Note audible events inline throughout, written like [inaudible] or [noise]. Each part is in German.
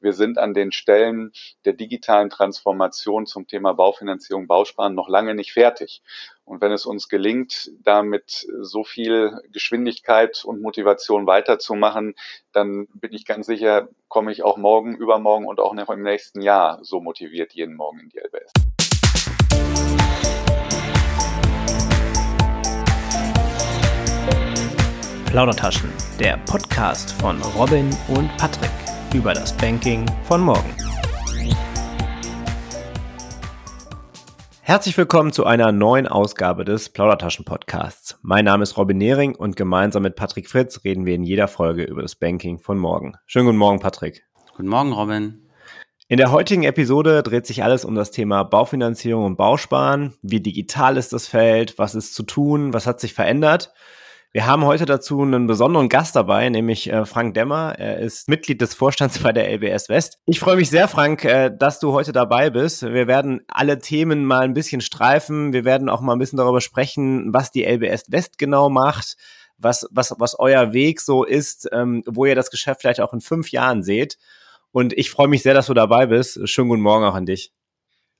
wir sind an den Stellen der digitalen Transformation zum Thema Baufinanzierung, Bausparen noch lange nicht fertig. Und wenn es uns gelingt, damit so viel Geschwindigkeit und Motivation weiterzumachen, dann bin ich ganz sicher, komme ich auch morgen, übermorgen und auch noch im nächsten Jahr so motiviert jeden Morgen in die LBS. Plaudertaschen, der Podcast von Robin und Patrick über das Banking von morgen. Herzlich willkommen zu einer neuen Ausgabe des Plaudertaschen Podcasts. Mein Name ist Robin Nehring und gemeinsam mit Patrick Fritz reden wir in jeder Folge über das Banking von morgen. Schönen guten Morgen, Patrick. Guten Morgen, Robin. In der heutigen Episode dreht sich alles um das Thema Baufinanzierung und Bausparen. Wie digital ist das Feld? Was ist zu tun? Was hat sich verändert? Wir haben heute dazu einen besonderen Gast dabei, nämlich äh, Frank Demmer. Er ist Mitglied des Vorstands bei der LBS West. Ich freue mich sehr, Frank, äh, dass du heute dabei bist. Wir werden alle Themen mal ein bisschen streifen. Wir werden auch mal ein bisschen darüber sprechen, was die LBS West genau macht, was, was, was euer Weg so ist, ähm, wo ihr das Geschäft vielleicht auch in fünf Jahren seht. Und ich freue mich sehr, dass du dabei bist. Schönen guten Morgen auch an dich.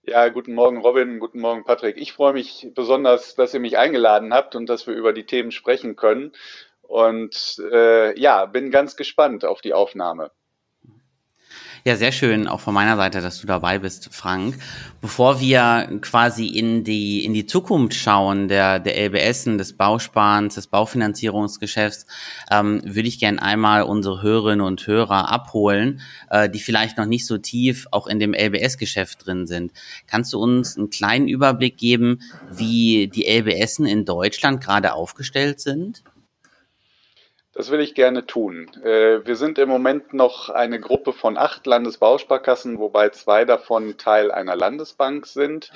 Ja, guten Morgen Robin, guten Morgen Patrick. Ich freue mich besonders, dass ihr mich eingeladen habt und dass wir über die Themen sprechen können. Und äh, ja, bin ganz gespannt auf die Aufnahme. Ja, sehr schön, auch von meiner Seite, dass du dabei bist, Frank. Bevor wir quasi in die, in die Zukunft schauen, der, der LBSen, des Bausparens, des Baufinanzierungsgeschäfts, ähm, würde ich gerne einmal unsere Hörerinnen und Hörer abholen, äh, die vielleicht noch nicht so tief auch in dem LBS-Geschäft drin sind. Kannst du uns einen kleinen Überblick geben, wie die LBSen in Deutschland gerade aufgestellt sind? Das will ich gerne tun. Äh, wir sind im Moment noch eine Gruppe von acht Landesbausparkassen, wobei zwei davon Teil einer Landesbank sind.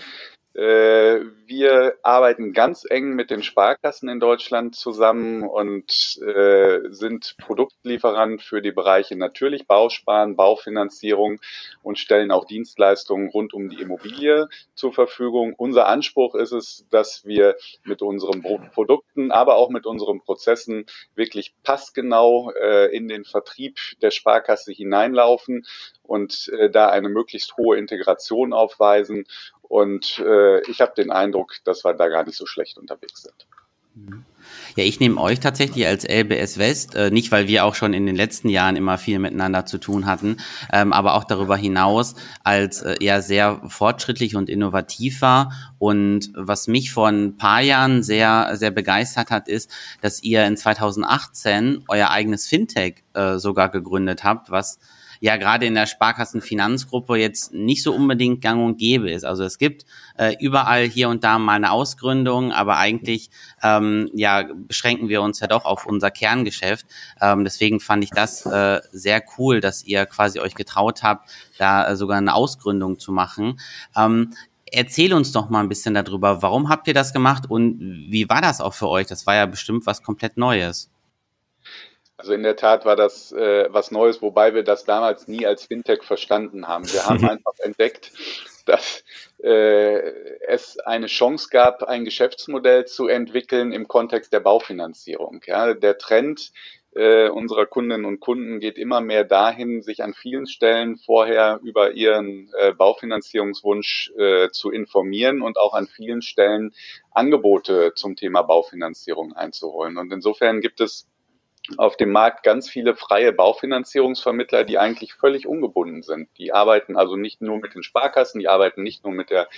Äh, wir arbeiten ganz eng mit den Sparkassen in Deutschland zusammen und äh, sind Produktlieferant für die Bereiche natürlich Bausparen, Baufinanzierung und stellen auch Dienstleistungen rund um die Immobilie zur Verfügung. Unser Anspruch ist es, dass wir mit unseren Produkten, aber auch mit unseren Prozessen wirklich passgenau äh, in den Vertrieb der Sparkasse hineinlaufen und äh, da eine möglichst hohe Integration aufweisen und äh, ich habe den Eindruck, dass wir da gar nicht so schlecht unterwegs sind. Ja, ich nehme euch tatsächlich als LBS West, äh, nicht weil wir auch schon in den letzten Jahren immer viel miteinander zu tun hatten, ähm, aber auch darüber hinaus als äh, ja sehr fortschrittlich und innovativ war. Und was mich vor ein paar Jahren sehr, sehr begeistert hat, ist, dass ihr in 2018 euer eigenes Fintech äh, sogar gegründet habt, was ja gerade in der Sparkassenfinanzgruppe jetzt nicht so unbedingt gang und gäbe ist. Also es gibt äh, überall hier und da mal eine Ausgründung, aber eigentlich ähm, ja beschränken wir uns ja doch auf unser Kerngeschäft. Ähm, deswegen fand ich das äh, sehr cool, dass ihr quasi euch getraut habt, da äh, sogar eine Ausgründung zu machen. Ähm, erzähl uns doch mal ein bisschen darüber. Warum habt ihr das gemacht und wie war das auch für euch? Das war ja bestimmt was komplett Neues. Also in der Tat war das äh, was Neues, wobei wir das damals nie als Fintech verstanden haben. Wir haben [laughs] einfach entdeckt, dass äh, es eine Chance gab, ein Geschäftsmodell zu entwickeln im Kontext der Baufinanzierung. Ja, der Trend äh, unserer Kundinnen und Kunden geht immer mehr dahin, sich an vielen Stellen vorher über ihren äh, Baufinanzierungswunsch äh, zu informieren und auch an vielen Stellen Angebote zum Thema Baufinanzierung einzuholen. Und insofern gibt es auf dem Markt ganz viele freie Baufinanzierungsvermittler, die eigentlich völlig ungebunden sind. Die arbeiten also nicht nur mit den Sparkassen, die arbeiten nicht nur mit der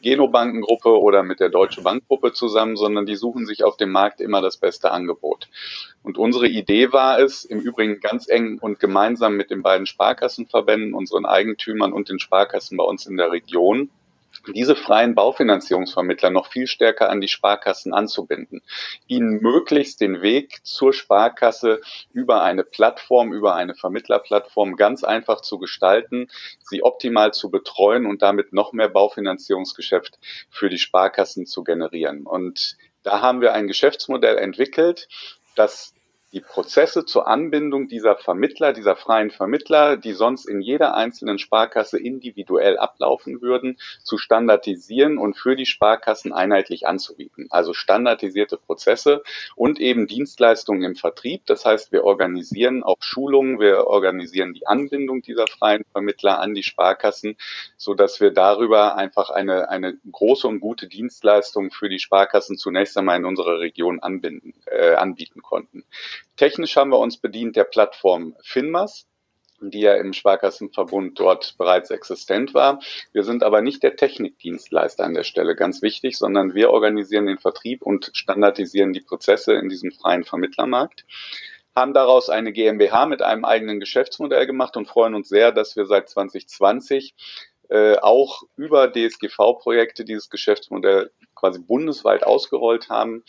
Genobankengruppe oder mit der Deutsche Bankgruppe zusammen, sondern die suchen sich auf dem Markt immer das beste Angebot. Und unsere Idee war es, im Übrigen ganz eng und gemeinsam mit den beiden Sparkassenverbänden, unseren Eigentümern und den Sparkassen bei uns in der Region, diese freien Baufinanzierungsvermittler noch viel stärker an die Sparkassen anzubinden, ihnen möglichst den Weg zur Sparkasse über eine Plattform, über eine Vermittlerplattform ganz einfach zu gestalten, sie optimal zu betreuen und damit noch mehr Baufinanzierungsgeschäft für die Sparkassen zu generieren. Und da haben wir ein Geschäftsmodell entwickelt, das die Prozesse zur Anbindung dieser Vermittler, dieser freien Vermittler, die sonst in jeder einzelnen Sparkasse individuell ablaufen würden, zu standardisieren und für die Sparkassen einheitlich anzubieten. Also standardisierte Prozesse und eben Dienstleistungen im Vertrieb. Das heißt, wir organisieren auch Schulungen, wir organisieren die Anbindung dieser freien Vermittler an die Sparkassen, so dass wir darüber einfach eine, eine große und gute Dienstleistung für die Sparkassen zunächst einmal in unserer Region anbinden, äh, anbieten konnten. Technisch haben wir uns bedient der Plattform Finmas die ja im Sparkassenverbund dort bereits existent war. Wir sind aber nicht der Technikdienstleister an der Stelle, ganz wichtig, sondern wir organisieren den Vertrieb und standardisieren die Prozesse in diesem freien Vermittlermarkt haben daraus eine GmbH mit einem eigenen Geschäftsmodell gemacht und freuen uns sehr, dass wir seit 2020 äh, auch über DSGV-Projekte dieses Geschäftsmodell quasi bundesweit ausgerollt haben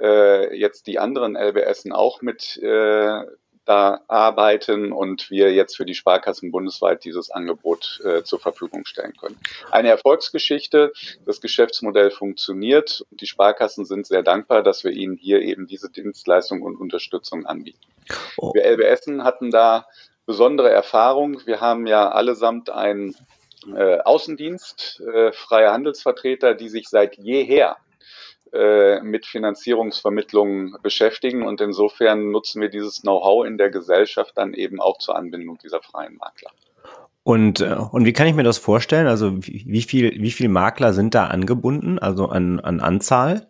äh, jetzt die anderen LBSen auch mit äh, da arbeiten und wir jetzt für die Sparkassen bundesweit dieses Angebot äh, zur Verfügung stellen können. Eine Erfolgsgeschichte, das Geschäftsmodell funktioniert und die Sparkassen sind sehr dankbar, dass wir ihnen hier eben diese Dienstleistung und Unterstützung anbieten. Oh. Wir LBSen hatten da besondere Erfahrung. Wir haben ja allesamt einen äh, Außendienst, äh, freie Handelsvertreter, die sich seit jeher äh, mit Finanzierungsvermittlungen beschäftigen und insofern nutzen wir dieses Know-how in der Gesellschaft dann eben auch zur Anbindung dieser freien Makler. Und, äh, und wie kann ich mir das vorstellen? Also wie, wie viel, wie viel Makler sind da angebunden, also an, an Anzahl?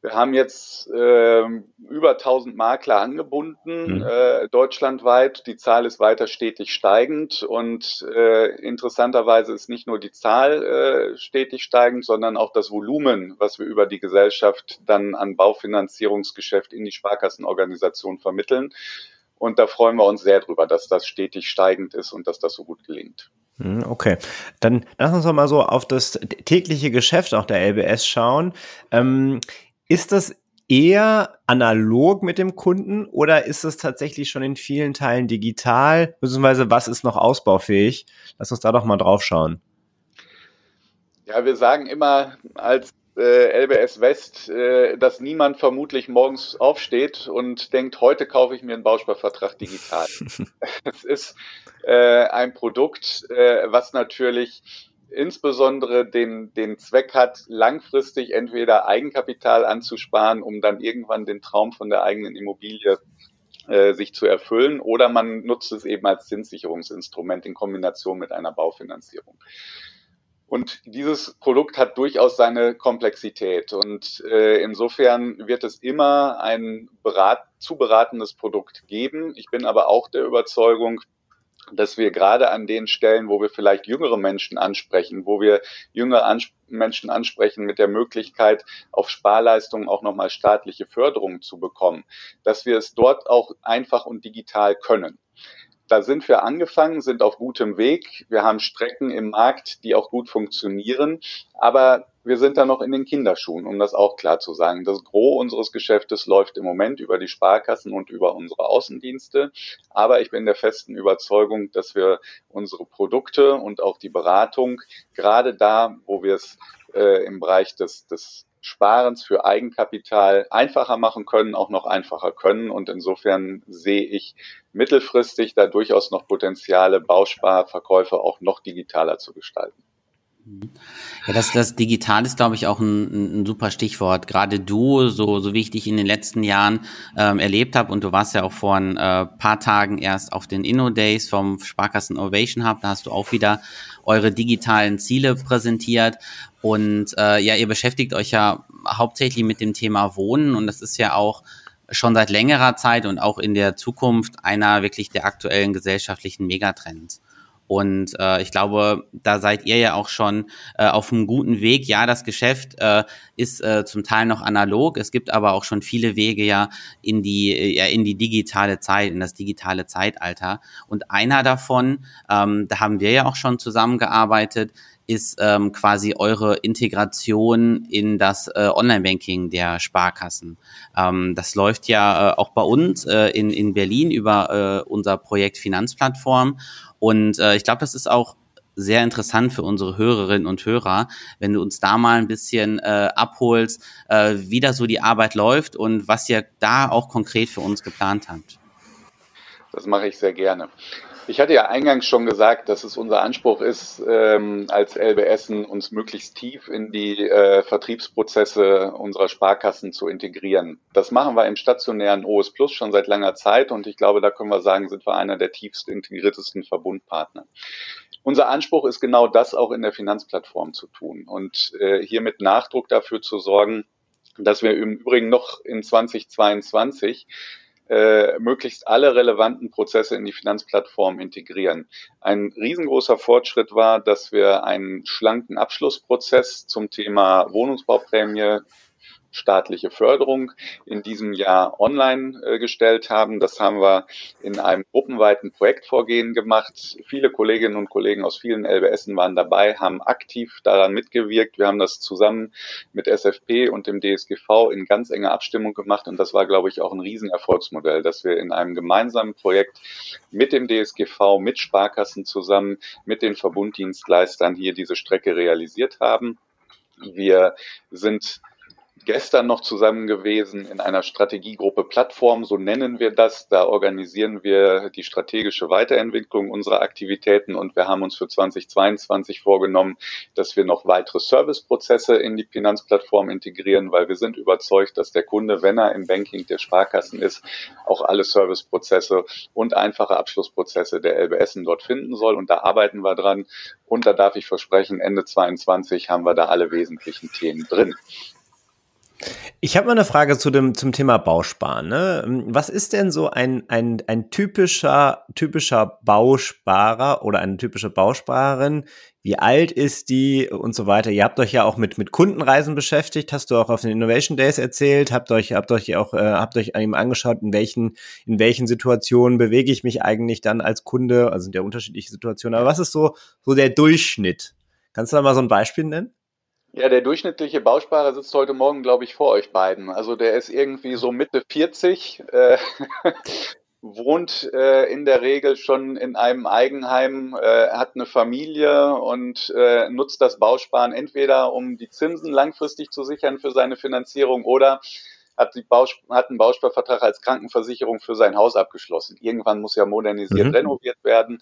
Wir haben jetzt äh, über 1000 Makler angebunden, mhm. äh, deutschlandweit. Die Zahl ist weiter stetig steigend und äh, interessanterweise ist nicht nur die Zahl äh, stetig steigend, sondern auch das Volumen, was wir über die Gesellschaft dann an Baufinanzierungsgeschäft in die Sparkassenorganisation vermitteln. Und da freuen wir uns sehr drüber, dass das stetig steigend ist und dass das so gut gelingt. Mhm, okay, dann lass uns doch mal so auf das tägliche Geschäft auch der LBS schauen. Ähm, ist das eher analog mit dem Kunden oder ist es tatsächlich schon in vielen Teilen digital? Beziehungsweise was ist noch ausbaufähig? Lass uns da doch mal drauf schauen. Ja, wir sagen immer als äh, LBS West, äh, dass niemand vermutlich morgens aufsteht und denkt, heute kaufe ich mir einen Bausparvertrag digital. [laughs] es ist äh, ein Produkt, äh, was natürlich insbesondere den, den Zweck hat, langfristig entweder Eigenkapital anzusparen, um dann irgendwann den Traum von der eigenen Immobilie äh, sich zu erfüllen, oder man nutzt es eben als Zinssicherungsinstrument in Kombination mit einer Baufinanzierung. Und dieses Produkt hat durchaus seine Komplexität. Und äh, insofern wird es immer ein berat zu beratendes Produkt geben. Ich bin aber auch der Überzeugung, dass wir gerade an den Stellen, wo wir vielleicht jüngere Menschen ansprechen, wo wir jüngere Ans Menschen ansprechen mit der Möglichkeit, auf Sparleistungen auch nochmal staatliche Förderung zu bekommen, dass wir es dort auch einfach und digital können da sind wir angefangen, sind auf gutem Weg. Wir haben Strecken im Markt, die auch gut funktionieren. Aber wir sind da noch in den Kinderschuhen, um das auch klar zu sagen. Das Gros unseres Geschäftes läuft im Moment über die Sparkassen und über unsere Außendienste. Aber ich bin der festen Überzeugung, dass wir unsere Produkte und auch die Beratung gerade da, wo wir es äh, im Bereich des, des Sparens für Eigenkapital einfacher machen können, auch noch einfacher können. Und insofern sehe ich mittelfristig da durchaus noch Potenziale, Bausparverkäufe auch noch digitaler zu gestalten. Ja, das, das Digital ist, glaube ich, auch ein, ein super Stichwort. Gerade du, so, so wie ich dich in den letzten Jahren ähm, erlebt habe, und du warst ja auch vor ein äh, paar Tagen erst auf den Inno-Days vom Sparkassen Innovation Hub, da hast du auch wieder eure digitalen Ziele präsentiert. Und äh, ja, ihr beschäftigt euch ja hauptsächlich mit dem Thema Wohnen und das ist ja auch schon seit längerer Zeit und auch in der Zukunft einer wirklich der aktuellen gesellschaftlichen Megatrends. Und äh, ich glaube, da seid ihr ja auch schon äh, auf einem guten Weg. Ja, das Geschäft äh, ist äh, zum Teil noch analog. Es gibt aber auch schon viele Wege ja in die ja in die digitale Zeit, in das digitale Zeitalter. Und einer davon, ähm, da haben wir ja auch schon zusammengearbeitet, ist ähm, quasi eure Integration in das äh, Online-Banking der Sparkassen. Ähm, das läuft ja äh, auch bei uns äh, in, in Berlin über äh, unser Projekt Finanzplattform. Und äh, ich glaube, das ist auch sehr interessant für unsere Hörerinnen und Hörer, wenn du uns da mal ein bisschen äh, abholst, äh, wie da so die Arbeit läuft und was ihr da auch konkret für uns geplant habt. Das mache ich sehr gerne. Ich hatte ja eingangs schon gesagt, dass es unser Anspruch ist, ähm, als LBSen uns möglichst tief in die äh, Vertriebsprozesse unserer Sparkassen zu integrieren. Das machen wir im stationären OS Plus schon seit langer Zeit und ich glaube, da können wir sagen, sind wir einer der tiefst integriertesten Verbundpartner. Unser Anspruch ist genau das auch in der Finanzplattform zu tun und äh, hier mit Nachdruck dafür zu sorgen, dass wir im Übrigen noch in 2022 äh, möglichst alle relevanten Prozesse in die Finanzplattform integrieren. Ein riesengroßer Fortschritt war, dass wir einen schlanken Abschlussprozess zum Thema Wohnungsbauprämie staatliche Förderung in diesem Jahr online äh, gestellt haben. Das haben wir in einem gruppenweiten Projektvorgehen gemacht. Viele Kolleginnen und Kollegen aus vielen LBSen waren dabei, haben aktiv daran mitgewirkt. Wir haben das zusammen mit SFP und dem DSGV in ganz enger Abstimmung gemacht und das war, glaube ich, auch ein Riesenerfolgsmodell, dass wir in einem gemeinsamen Projekt mit dem DSGV, mit Sparkassen zusammen, mit den Verbunddienstleistern hier diese Strecke realisiert haben. Wir sind gestern noch zusammen gewesen in einer Strategiegruppe Plattform, so nennen wir das. Da organisieren wir die strategische Weiterentwicklung unserer Aktivitäten und wir haben uns für 2022 vorgenommen, dass wir noch weitere Serviceprozesse in die Finanzplattform integrieren, weil wir sind überzeugt, dass der Kunde, wenn er im Banking der Sparkassen ist, auch alle Serviceprozesse und einfache Abschlussprozesse der LBSen dort finden soll. Und da arbeiten wir dran. Und da darf ich versprechen, Ende 22 haben wir da alle wesentlichen Themen drin. Ich habe mal eine Frage zu dem, zum Thema Bausparen. Ne? Was ist denn so ein, ein, ein typischer, typischer Bausparer oder eine typische Bausparerin? Wie alt ist die und so weiter? Ihr habt euch ja auch mit, mit Kundenreisen beschäftigt, hast du auch auf den Innovation Days erzählt, habt euch, habt euch auch, äh, habt euch eben angeschaut, in welchen, in welchen Situationen bewege ich mich eigentlich dann als Kunde? Also sind ja unterschiedliche Situationen, aber was ist so, so der Durchschnitt? Kannst du da mal so ein Beispiel nennen? Ja, der durchschnittliche Bausparer sitzt heute Morgen, glaube ich, vor euch beiden. Also der ist irgendwie so Mitte 40, äh, [laughs] wohnt äh, in der Regel schon in einem Eigenheim, äh, hat eine Familie und äh, nutzt das Bausparen entweder, um die Zinsen langfristig zu sichern für seine Finanzierung oder hat, die Baus hat einen Bausparvertrag als Krankenversicherung für sein Haus abgeschlossen. Irgendwann muss ja modernisiert, mhm. renoviert werden.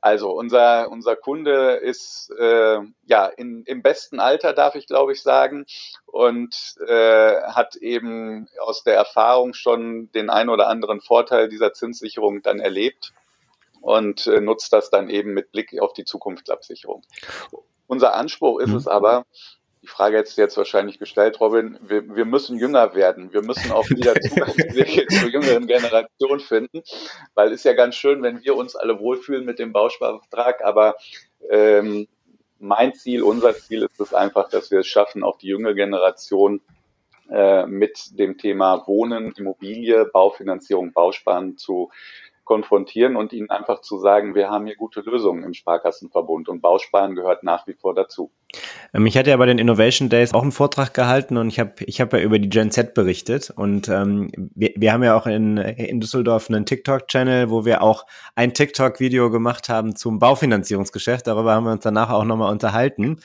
Also unser, unser Kunde ist äh, ja in, im besten Alter, darf ich glaube ich sagen, und äh, hat eben aus der Erfahrung schon den ein oder anderen Vorteil dieser Zinssicherung dann erlebt und äh, nutzt das dann eben mit Blick auf die Zukunftsabsicherung. Unser Anspruch ist mhm. es aber, die Frage jetzt jetzt wahrscheinlich gestellt, Robin, wir, wir müssen jünger werden. Wir müssen auch wieder [laughs] Zugangswege zur jüngeren Generation finden, weil ist ja ganz schön, wenn wir uns alle wohlfühlen mit dem Bausparvertrag, aber ähm, mein Ziel, unser Ziel ist es einfach, dass wir es schaffen, auch die junge Generation äh, mit dem Thema Wohnen, Immobilie, Baufinanzierung, Bausparen zu konfrontieren und ihnen einfach zu sagen, wir haben hier gute Lösungen im Sparkassenverbund und Bausparen gehört nach wie vor dazu. Ähm, ich hatte ja bei den Innovation Days auch einen Vortrag gehalten und ich habe ich hab ja über die Gen Z berichtet und ähm, wir, wir haben ja auch in, in Düsseldorf einen TikTok-Channel, wo wir auch ein TikTok-Video gemacht haben zum Baufinanzierungsgeschäft. Darüber haben wir uns danach auch nochmal unterhalten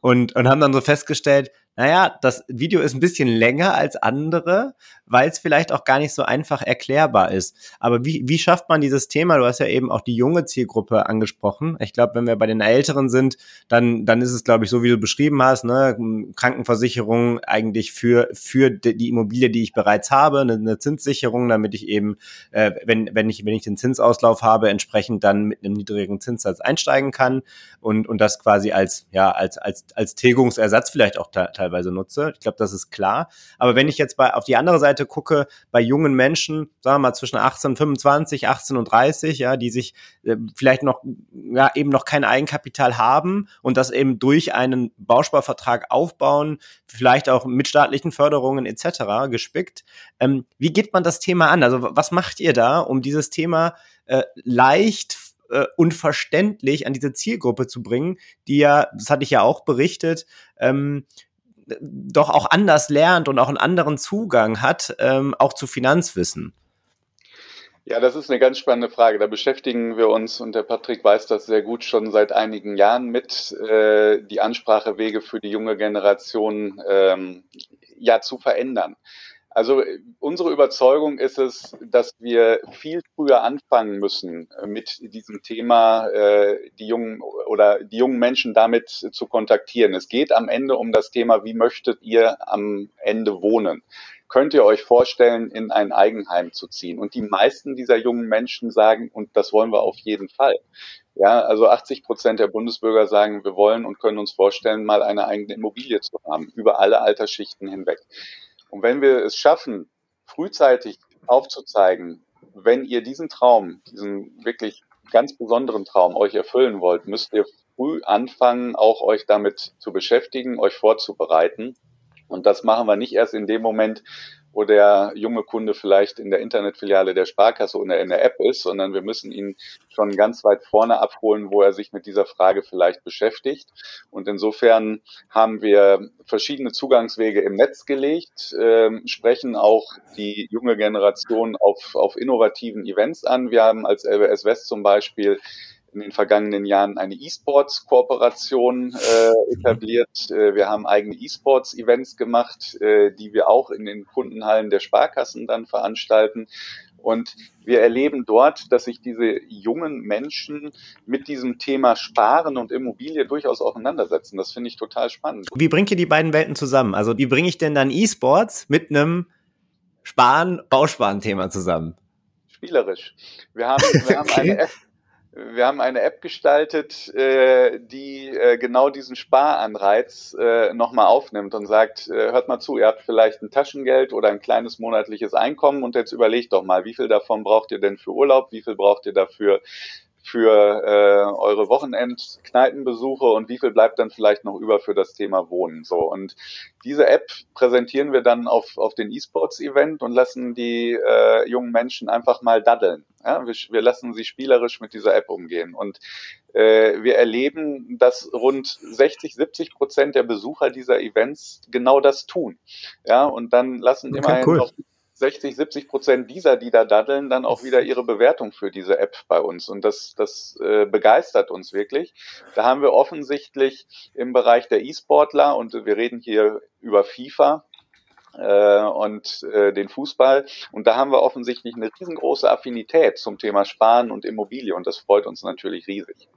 und, und haben dann so festgestellt, naja, das Video ist ein bisschen länger als andere, weil es vielleicht auch gar nicht so einfach erklärbar ist. Aber wie, wie schafft man dieses Thema? Du hast ja eben auch die junge Zielgruppe angesprochen. Ich glaube, wenn wir bei den Älteren sind, dann, dann ist es, glaube ich, so wie du beschrieben hast, ne, Krankenversicherung eigentlich für, für die Immobilie, die ich bereits habe, eine, eine Zinssicherung, damit ich eben, äh, wenn, wenn ich, wenn ich den Zinsauslauf habe, entsprechend dann mit einem niedrigen Zinssatz einsteigen kann und, und das quasi als, ja, als, als, als Tilgungsersatz vielleicht auch teilweise nutze. Ich glaube, das ist klar. Aber wenn ich jetzt bei, auf die andere Seite gucke, bei jungen Menschen, sagen wir mal zwischen 18 und 25, 18 und 30, ja, die sich äh, vielleicht noch, ja, eben noch kein Eigenkapital haben und das eben durch einen Bausparvertrag aufbauen, vielleicht auch mit staatlichen Förderungen etc. gespickt. Ähm, wie geht man das Thema an? Also was macht ihr da, um dieses Thema äh, leicht äh, und verständlich an diese Zielgruppe zu bringen, die ja, das hatte ich ja auch berichtet, ähm, doch auch anders lernt und auch einen anderen Zugang hat, ähm, auch zu Finanzwissen. Ja, das ist eine ganz spannende Frage. Da beschäftigen wir uns, und der Patrick weiß das sehr gut, schon seit einigen Jahren mit, äh, die Ansprachewege für die junge Generation ähm, ja zu verändern. Also unsere Überzeugung ist es, dass wir viel früher anfangen müssen mit diesem Thema, äh, die jungen oder die jungen Menschen damit zu kontaktieren. Es geht am Ende um das Thema, wie möchtet ihr am Ende wohnen? Könnt ihr euch vorstellen, in ein Eigenheim zu ziehen? Und die meisten dieser jungen Menschen sagen, und das wollen wir auf jeden Fall. Ja, also 80 Prozent der Bundesbürger sagen, wir wollen und können uns vorstellen, mal eine eigene Immobilie zu haben, über alle Altersschichten hinweg. Und wenn wir es schaffen, frühzeitig aufzuzeigen, wenn ihr diesen Traum, diesen wirklich ganz besonderen Traum euch erfüllen wollt, müsst ihr früh anfangen, auch euch damit zu beschäftigen, euch vorzubereiten. Und das machen wir nicht erst in dem Moment, wo der junge Kunde vielleicht in der Internetfiliale der Sparkasse oder in der App ist, sondern wir müssen ihn schon ganz weit vorne abholen, wo er sich mit dieser Frage vielleicht beschäftigt. Und insofern haben wir verschiedene Zugangswege im Netz gelegt, äh, sprechen auch die junge Generation auf, auf innovativen Events an. Wir haben als LWS West zum Beispiel in den vergangenen Jahren eine E-Sports-Kooperation äh, etabliert. Äh, wir haben eigene E-Sports-Events gemacht, äh, die wir auch in den Kundenhallen der Sparkassen dann veranstalten. Und wir erleben dort, dass sich diese jungen Menschen mit diesem Thema Sparen und Immobilie durchaus auseinandersetzen. Das finde ich total spannend. Wie bringt ihr die beiden Welten zusammen? Also wie bringe ich denn dann E-Sports mit einem Sparen, Bausparen-Thema zusammen? Spielerisch. Wir haben, wir haben [laughs] eine App, wir haben eine App gestaltet, äh, die äh, genau diesen Sparanreiz äh, nochmal aufnimmt und sagt, äh, hört mal zu, ihr habt vielleicht ein Taschengeld oder ein kleines monatliches Einkommen und jetzt überlegt doch mal, wie viel davon braucht ihr denn für Urlaub, wie viel braucht ihr dafür für äh, eure Wochenend-Kneipenbesuche und wie viel bleibt dann vielleicht noch über für das Thema Wohnen. So und diese App präsentieren wir dann auf, auf den E-Sports-Event und lassen die äh, jungen Menschen einfach mal daddeln. Ja, wir, wir lassen sie spielerisch mit dieser App umgehen und äh, wir erleben, dass rund 60, 70 Prozent der Besucher dieser Events genau das tun. Ja, und dann lassen okay, immerhin cool. noch 60, 70 Prozent dieser, die da daddeln, dann auch wieder ihre Bewertung für diese App bei uns. Und das, das äh, begeistert uns wirklich. Da haben wir offensichtlich im Bereich der E-Sportler, und wir reden hier über FIFA, äh, und äh, den Fußball. Und da haben wir offensichtlich eine riesengroße Affinität zum Thema Sparen und Immobilie und das freut uns natürlich riesig.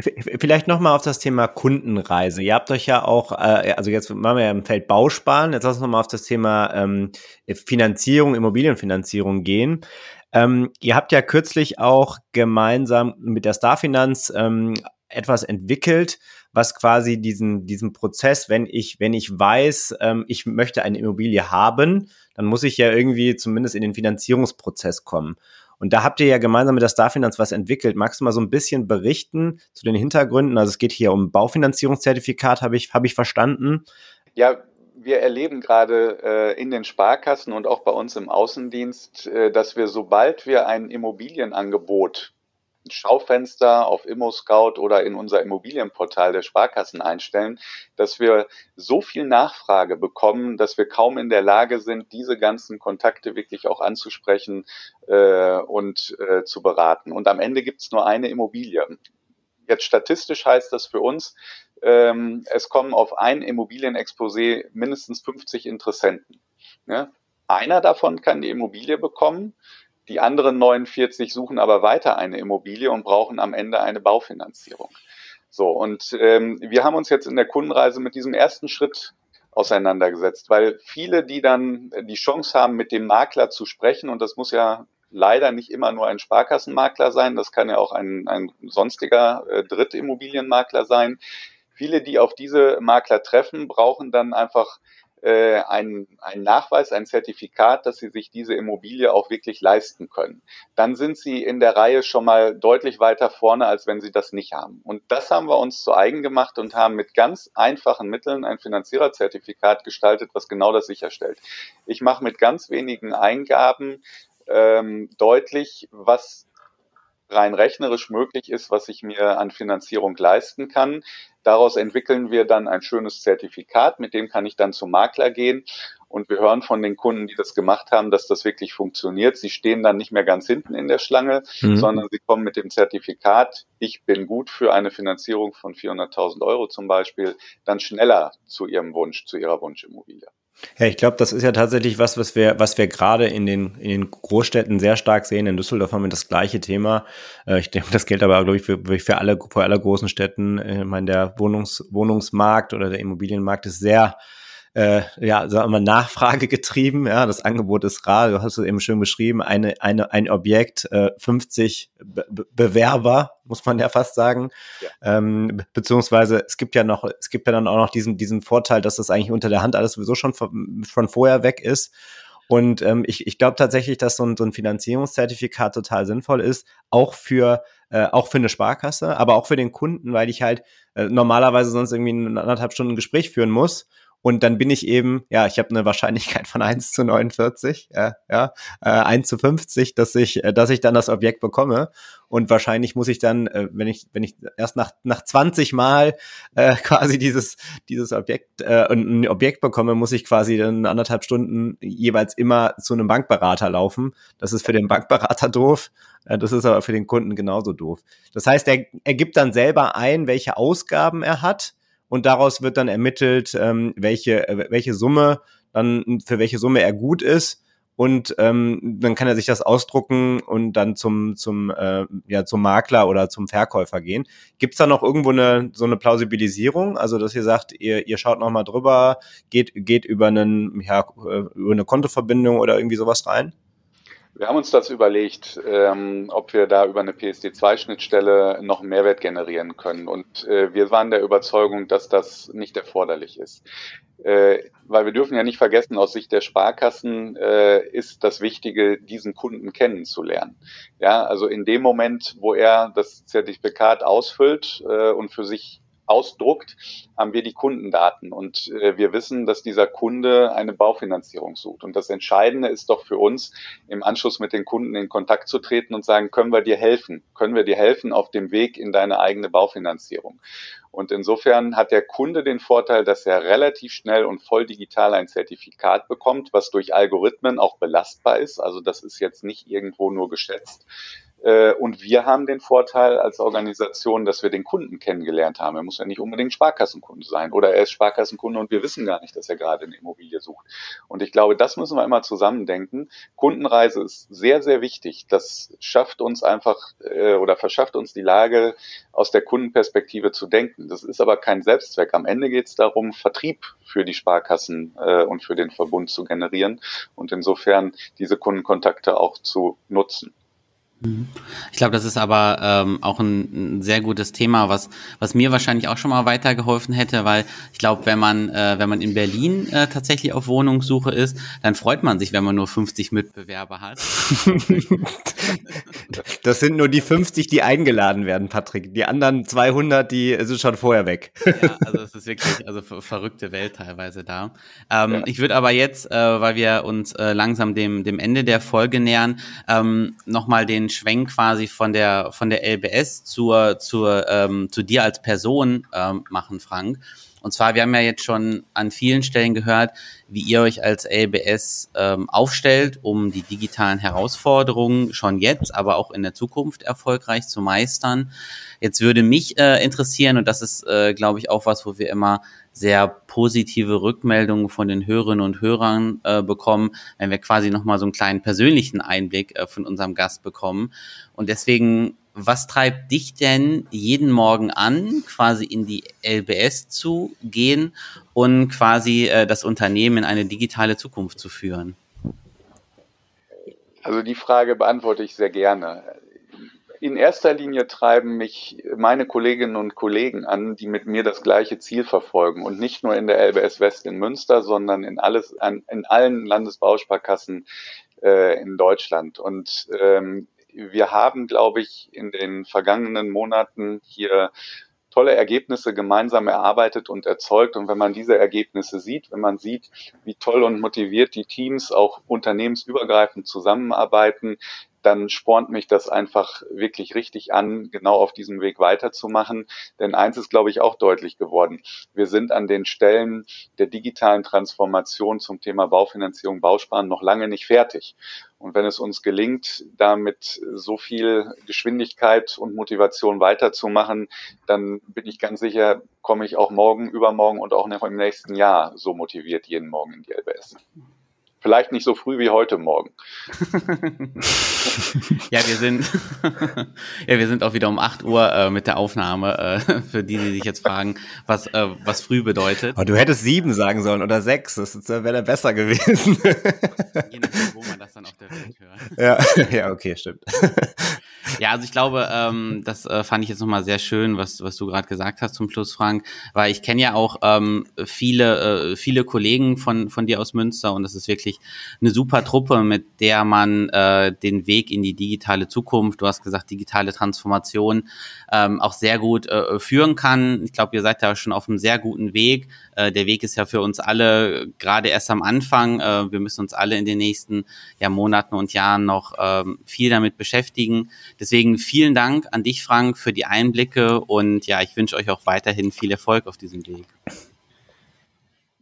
Vielleicht nochmal auf das Thema Kundenreise. Ihr habt euch ja auch, äh, also jetzt machen wir ja im Feld Bausparen, jetzt lass uns nochmal auf das Thema ähm, Finanzierung, Immobilienfinanzierung gehen. Ähm, ihr habt ja kürzlich auch gemeinsam mit der Starfinanz ähm, etwas entwickelt, was quasi diesen, diesen Prozess, wenn ich, wenn ich weiß, ähm, ich möchte eine Immobilie haben, dann muss ich ja irgendwie zumindest in den Finanzierungsprozess kommen. Und da habt ihr ja gemeinsam mit der Starfinanz was entwickelt. Magst du mal so ein bisschen berichten zu den Hintergründen? Also es geht hier um Baufinanzierungszertifikat, habe ich, hab ich verstanden. Ja, wir erleben gerade äh, in den Sparkassen und auch bei uns im Außendienst, äh, dass wir, sobald wir ein Immobilienangebot Schaufenster auf ImmoScout oder in unser Immobilienportal der Sparkassen einstellen, dass wir so viel Nachfrage bekommen, dass wir kaum in der Lage sind, diese ganzen Kontakte wirklich auch anzusprechen äh, und äh, zu beraten. Und am Ende gibt es nur eine Immobilie. Jetzt statistisch heißt das für uns, ähm, es kommen auf ein Immobilienexposé mindestens 50 Interessenten. Ja? Einer davon kann die Immobilie bekommen die anderen 49 suchen aber weiter eine Immobilie und brauchen am Ende eine Baufinanzierung. So, und ähm, wir haben uns jetzt in der Kundenreise mit diesem ersten Schritt auseinandergesetzt, weil viele, die dann die Chance haben, mit dem Makler zu sprechen, und das muss ja leider nicht immer nur ein Sparkassenmakler sein, das kann ja auch ein, ein sonstiger äh, Drittimmobilienmakler sein. Viele, die auf diese Makler treffen, brauchen dann einfach äh, ein, ein Nachweis, ein Zertifikat, dass sie sich diese Immobilie auch wirklich leisten können. Dann sind sie in der Reihe schon mal deutlich weiter vorne, als wenn sie das nicht haben. Und das haben wir uns zu eigen gemacht und haben mit ganz einfachen Mitteln ein Finanziererzertifikat gestaltet, was genau das sicherstellt. Ich mache mit ganz wenigen Eingaben ähm, deutlich, was rein rechnerisch möglich ist, was ich mir an Finanzierung leisten kann. Daraus entwickeln wir dann ein schönes Zertifikat, mit dem kann ich dann zum Makler gehen. Und wir hören von den Kunden, die das gemacht haben, dass das wirklich funktioniert. Sie stehen dann nicht mehr ganz hinten in der Schlange, mhm. sondern sie kommen mit dem Zertifikat, ich bin gut für eine Finanzierung von 400.000 Euro zum Beispiel, dann schneller zu ihrem Wunsch, zu ihrer Wunschimmobilie. Ja, ich glaube, das ist ja tatsächlich was, was wir, was wir gerade in den, in den Großstädten sehr stark sehen. In Düsseldorf haben wir das gleiche Thema. Äh, ich denke, das gilt aber, glaube ich, für, für alle, für alle großen Städten. Ich meine, der Wohnungs, Wohnungsmarkt oder der Immobilienmarkt ist sehr, äh, ja, sagen wir Nachfrage getrieben. Ja, das Angebot ist rar. Du hast es eben schön beschrieben. Eine, eine, ein Objekt, äh, 50 Be Bewerber, muss man ja fast sagen. Ja. Ähm, beziehungsweise es gibt ja noch, es gibt ja dann auch noch diesen, diesen Vorteil, dass das eigentlich unter der Hand alles sowieso schon von, von vorher weg ist. Und ähm, ich, ich glaube tatsächlich, dass so ein, so ein Finanzierungszertifikat total sinnvoll ist, auch für äh, auch für eine Sparkasse, aber auch für den Kunden, weil ich halt äh, normalerweise sonst irgendwie ein anderthalb Stunden Gespräch führen muss und dann bin ich eben, ja, ich habe eine Wahrscheinlichkeit von 1 zu 49, äh, ja, äh, 1 zu 50, dass ich, äh, dass ich dann das Objekt bekomme. Und wahrscheinlich muss ich dann, äh, wenn ich, wenn ich erst nach, nach 20 Mal äh, [laughs] quasi dieses, dieses Objekt, äh, ein Objekt bekomme, muss ich quasi dann anderthalb Stunden jeweils immer zu einem Bankberater laufen. Das ist für den Bankberater doof. Äh, das ist aber für den Kunden genauso doof. Das heißt, er, er gibt dann selber ein, welche Ausgaben er hat und daraus wird dann ermittelt, ähm, welche, äh, welche Summe dann für welche Summe er gut ist. Und ähm, dann kann er sich das ausdrucken und dann zum, zum, äh, ja, zum Makler oder zum Verkäufer gehen. Gibt es da noch irgendwo eine, so eine Plausibilisierung? Also, dass ihr sagt, ihr, ihr schaut nochmal drüber, geht, geht über, einen, ja, äh, über eine Kontoverbindung oder irgendwie sowas rein? Wir haben uns das überlegt, ähm, ob wir da über eine PSD2-Schnittstelle noch Mehrwert generieren können. Und äh, wir waren der Überzeugung, dass das nicht erforderlich ist. Äh, weil wir dürfen ja nicht vergessen, aus Sicht der Sparkassen äh, ist das Wichtige, diesen Kunden kennenzulernen. Ja, also in dem Moment, wo er das Zertifikat ausfüllt äh, und für sich ausdruckt, haben wir die Kundendaten. Und äh, wir wissen, dass dieser Kunde eine Baufinanzierung sucht. Und das Entscheidende ist doch für uns, im Anschluss mit den Kunden in Kontakt zu treten und sagen, können wir dir helfen? Können wir dir helfen auf dem Weg in deine eigene Baufinanzierung? Und insofern hat der Kunde den Vorteil, dass er relativ schnell und voll digital ein Zertifikat bekommt, was durch Algorithmen auch belastbar ist. Also das ist jetzt nicht irgendwo nur geschätzt. Äh, und wir haben den Vorteil als Organisation, dass wir den Kunden kennengelernt haben. Er muss ja nicht unbedingt Sparkassenkunde sein oder er ist Sparkassenkunde und wir wissen gar nicht, dass er gerade eine Immobilie sucht. Und ich glaube, das müssen wir immer zusammendenken. Kundenreise ist sehr, sehr wichtig. Das schafft uns einfach äh, oder verschafft uns die Lage, aus der Kundenperspektive zu denken. Das ist aber kein Selbstzweck. Am Ende geht es darum, Vertrieb für die Sparkassen äh, und für den Verbund zu generieren und insofern diese Kundenkontakte auch zu nutzen. Ich glaube, das ist aber ähm, auch ein, ein, sehr gutes Thema, was, was mir wahrscheinlich auch schon mal weitergeholfen hätte, weil ich glaube, wenn man, äh, wenn man in Berlin äh, tatsächlich auf Wohnungssuche ist, dann freut man sich, wenn man nur 50 Mitbewerber hat. [laughs] [laughs] [laughs] das sind nur die 50, die eingeladen werden, Patrick. Die anderen 200, die sind schon vorher weg. ja, also es ist wirklich also verrückte Welt teilweise da. Ähm, ja. Ich würde aber jetzt, äh, weil wir uns äh, langsam dem, dem Ende der Folge nähern, ähm, nochmal den Schwenk quasi von der von der LBS zur zur ähm, zu dir als Person ähm, machen, Frank. Und zwar, wir haben ja jetzt schon an vielen Stellen gehört, wie ihr euch als LBS ähm, aufstellt, um die digitalen Herausforderungen schon jetzt, aber auch in der Zukunft erfolgreich zu meistern. Jetzt würde mich äh, interessieren, und das ist, äh, glaube ich, auch was, wo wir immer sehr positive Rückmeldungen von den Hörerinnen und Hörern äh, bekommen, wenn wir quasi nochmal so einen kleinen persönlichen Einblick äh, von unserem Gast bekommen. Und deswegen, was treibt dich denn jeden Morgen an, quasi in die LBS zu gehen und quasi äh, das Unternehmen in eine digitale Zukunft zu führen? Also die Frage beantworte ich sehr gerne in erster Linie treiben mich meine Kolleginnen und Kollegen an, die mit mir das gleiche Ziel verfolgen und nicht nur in der LBS West in Münster, sondern in alles, in allen Landesbausparkassen äh, in Deutschland. Und ähm, wir haben, glaube ich, in den vergangenen Monaten hier tolle Ergebnisse gemeinsam erarbeitet und erzeugt. Und wenn man diese Ergebnisse sieht, wenn man sieht, wie toll und motiviert die Teams auch unternehmensübergreifend zusammenarbeiten, dann spornt mich das einfach wirklich richtig an, genau auf diesem Weg weiterzumachen. Denn eins ist, glaube ich, auch deutlich geworden. Wir sind an den Stellen der digitalen Transformation zum Thema Baufinanzierung, Bausparen noch lange nicht fertig. Und wenn es uns gelingt, da mit so viel Geschwindigkeit und Motivation weiterzumachen, dann bin ich ganz sicher, komme ich auch morgen, übermorgen und auch noch im nächsten Jahr so motiviert jeden Morgen in die LBS. Vielleicht nicht so früh wie heute Morgen. [laughs] ja, wir sind, [laughs] ja, wir sind auch wieder um 8 Uhr äh, mit der Aufnahme, äh, für die, die sich jetzt fragen, was, äh, was früh bedeutet. Aber du hättest sieben sagen sollen oder sechs, das wäre besser gewesen. [laughs] Je nachdem, wo man das dann auf der Welt hört. Ja, ja, okay, stimmt. Ja, also ich glaube, ähm, das äh, fand ich jetzt nochmal sehr schön, was, was du gerade gesagt hast zum Schluss, Frank, weil ich kenne ja auch ähm, viele, äh, viele Kollegen von, von dir aus Münster und das ist wirklich eine super Truppe, mit der man äh, den Weg in die digitale Zukunft, du hast gesagt, digitale Transformation, ähm, auch sehr gut äh, führen kann. Ich glaube, ihr seid da schon auf einem sehr guten Weg. Äh, der Weg ist ja für uns alle gerade erst am Anfang. Äh, wir müssen uns alle in den nächsten ja, Monaten und Jahren noch ähm, viel damit beschäftigen. Deswegen vielen Dank an dich, Frank, für die Einblicke und ja, ich wünsche euch auch weiterhin viel Erfolg auf diesem Weg.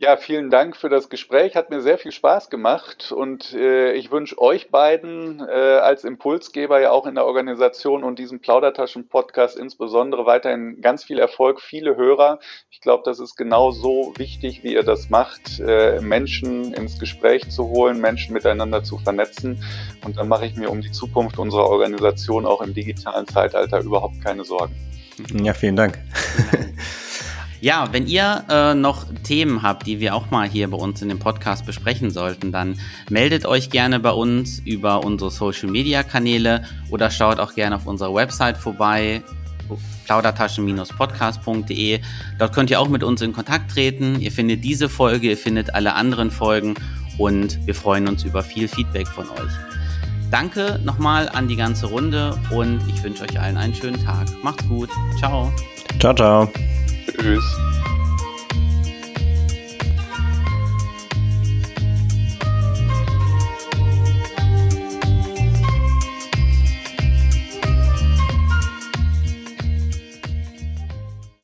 Ja, vielen Dank für das Gespräch. Hat mir sehr viel Spaß gemacht und äh, ich wünsche euch beiden äh, als Impulsgeber ja auch in der Organisation und diesem Plaudertaschen-Podcast insbesondere weiterhin ganz viel Erfolg, viele Hörer. Ich glaube, das ist genau so wichtig, wie ihr das macht, äh, Menschen ins Gespräch zu holen, Menschen miteinander zu vernetzen. Und dann mache ich mir um die Zukunft unserer Organisation auch im digitalen Zeitalter überhaupt keine Sorgen. Ja, vielen Dank. [laughs] Ja, wenn ihr äh, noch Themen habt, die wir auch mal hier bei uns in dem Podcast besprechen sollten, dann meldet euch gerne bei uns über unsere Social Media Kanäle oder schaut auch gerne auf unserer Website vorbei plaudertaschen-podcast.de. Dort könnt ihr auch mit uns in Kontakt treten. Ihr findet diese Folge, ihr findet alle anderen Folgen und wir freuen uns über viel Feedback von euch. Danke nochmal an die ganze Runde und ich wünsche euch allen einen schönen Tag. Macht's gut. Ciao. Ciao, ciao. Tschüss.